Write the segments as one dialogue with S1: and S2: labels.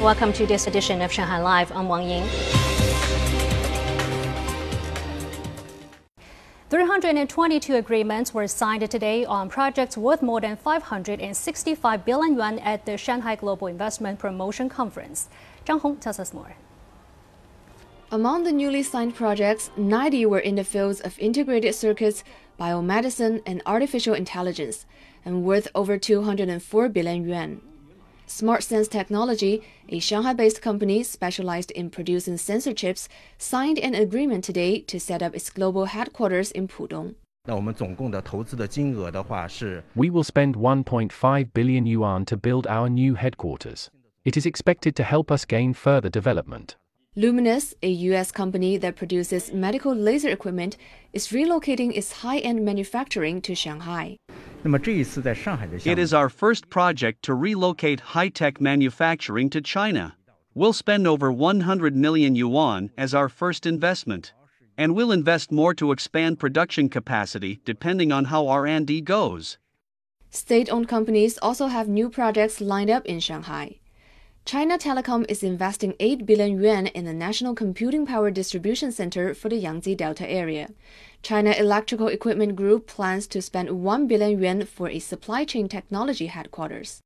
S1: Welcome to this edition of Shanghai Live. I'm Wang Ying. 322 agreements were signed today on projects worth more than 565 billion yuan at the Shanghai Global Investment Promotion Conference. Zhang Hong tells us more.
S2: Among the newly signed projects, 90 were in the fields of integrated circuits, biomedicine, and artificial intelligence, and worth over 204 billion yuan. SmartSens Technology, a Shanghai based company specialized in producing sensor chips, signed an agreement today to set up its global headquarters in Pudong.
S3: We will
S4: spend 1.5 billion yuan to build our new headquarters. It is expected to help us gain further development.
S2: Lumenis, a U.S. company that produces medical laser equipment, is relocating its high end manufacturing to Shanghai.
S5: It is our first project to relocate high tech manufacturing to China. We'll spend over 100 million yuan as our first investment. And we'll invest more to expand production capacity depending on how R&D goes.
S2: State-owned companies also have new projects lined up in Shanghai. China Telecom is investing 8 billion yuan in the National Computing Power Distribution Center for the Yangtze Delta area. China Electrical Equipment Group plans to spend 1 billion yuan for a supply chain technology headquarters.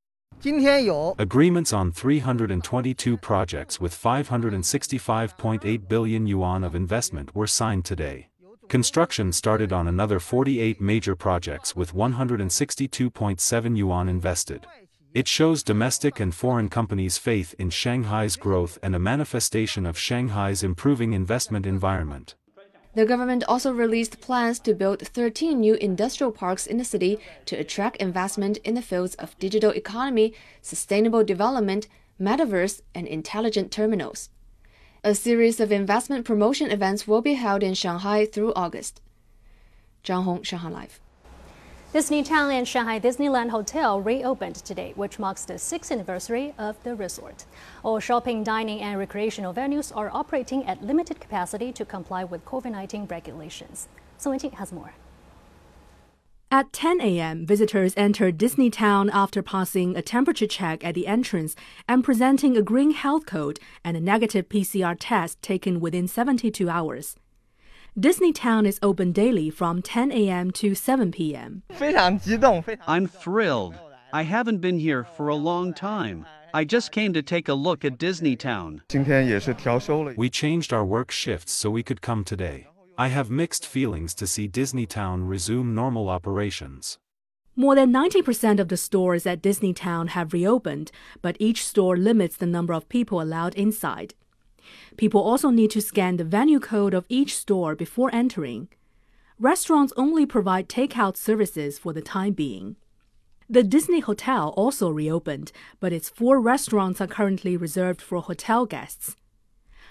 S6: Agreements on 322 projects with 565.8 billion yuan of investment were signed today. Construction started on another 48 major projects with 162.7 yuan invested. It shows domestic and foreign companies' faith in Shanghai's growth and a manifestation of Shanghai's improving investment environment.
S2: The government also released plans to build 13 new industrial parks in the city to attract investment in the fields of digital economy, sustainable development, metaverse, and intelligent terminals. A series of investment promotion events will be held in Shanghai through August. Zhang Hong, Shanghai Live.
S1: Disneytown and Shanghai Disneyland Hotel reopened today, which marks the sixth anniversary of the resort. All shopping, dining, and recreational venues are operating at limited capacity to comply with COVID 19 regulations. Song Wenjing has more.
S7: At 10 a.m., visitors entered Disneytown after passing a temperature check at the entrance and presenting a green health code and a negative PCR test taken within 72 hours. Disneytown is open daily from 10 a.m. to 7 p.m.
S5: I'm thrilled. I haven't been here for a long time. I just came to take a look at Disneytown.
S6: We changed our work shifts so we could come today. I have mixed feelings to see Disneytown resume normal operations.
S7: More than 90% of the stores at Disneytown have reopened, but each store limits the number of people allowed inside. People also need to scan the venue code of each store before entering. Restaurants only provide takeout services for the time being. The Disney Hotel also reopened, but its four restaurants are currently reserved for hotel guests.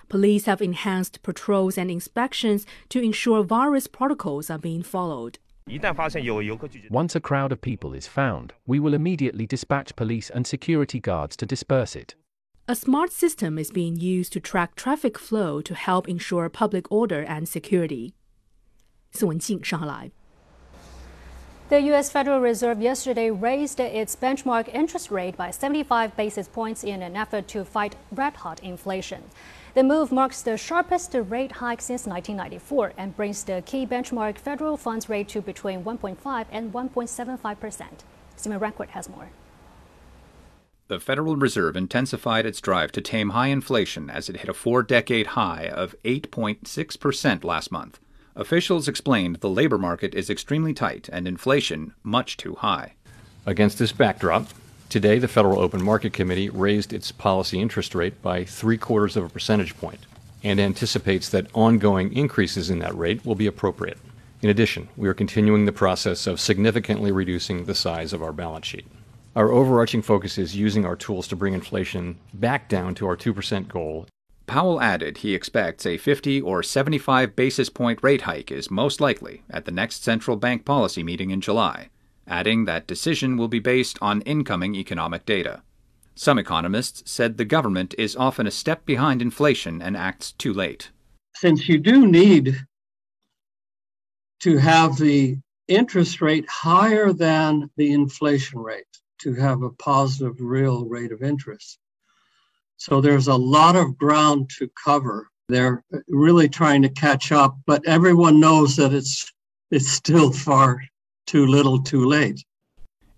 S7: Police have enhanced patrols and inspections to ensure virus protocols are being followed.
S4: Once a crowd of people is found, we will immediately dispatch police and security guards to disperse it.
S7: A smart system is being used to track traffic flow to help ensure public order and security.
S1: The U.S. Federal Reserve yesterday raised its benchmark interest rate by 75 basis points in an effort to fight red hot inflation. The move marks the sharpest rate hike since 1994 and brings the key benchmark federal funds rate to between 1.5 and 1.75 percent. Stephen Rancourt has more.
S8: The Federal Reserve intensified its drive to tame high inflation as it hit a four decade high of 8.6% last month. Officials explained the labor market is extremely tight and inflation much too high.
S9: Against this backdrop, today the Federal Open Market Committee raised its policy interest rate by three quarters of a percentage point and anticipates that ongoing increases in that rate will be appropriate. In addition, we are continuing the process of significantly reducing the size of our balance sheet. Our overarching focus is using our tools to bring inflation back down to our 2% goal.
S8: Powell added he expects a 50 or 75 basis point rate hike is most likely at the next central bank policy meeting in July, adding that decision will be based on incoming economic data. Some economists said the government is often a step behind inflation and acts too late.
S10: Since you do need to have the interest rate higher than the inflation rate, to have a positive real rate of interest. So there's a lot of ground to cover. They're really trying to catch up, but everyone knows that it's it's still far too little too late.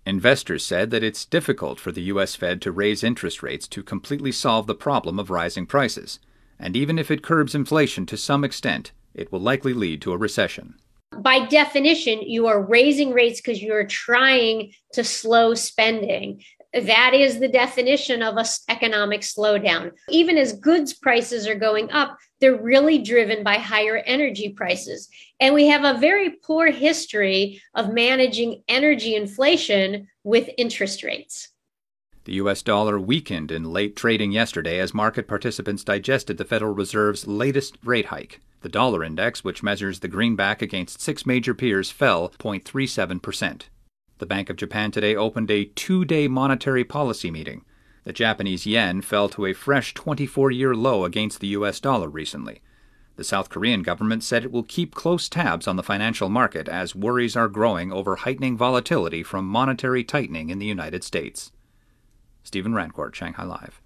S8: Investors said that it's difficult for the U.S. Fed to raise interest rates to completely solve the problem of rising prices. And even if it curbs inflation to some extent, it will likely lead to a recession.
S3: By definition, you are raising rates because you are trying to slow spending. That is the definition of an economic slowdown. Even as goods prices are going up, they're really driven by higher energy prices. And we have a very poor history of managing energy inflation with interest rates.
S8: The US dollar weakened in late trading yesterday as market participants digested the Federal Reserve's latest rate hike. The dollar index, which measures the greenback against six major peers, fell 0.37%. The Bank of Japan today opened a two day monetary policy meeting. The Japanese yen fell to a fresh 24 year low against the US dollar recently. The South Korean government said it will keep close tabs on the financial market as worries are growing over heightening volatility from monetary tightening in the United States. Stephen Rancourt, Shanghai Live.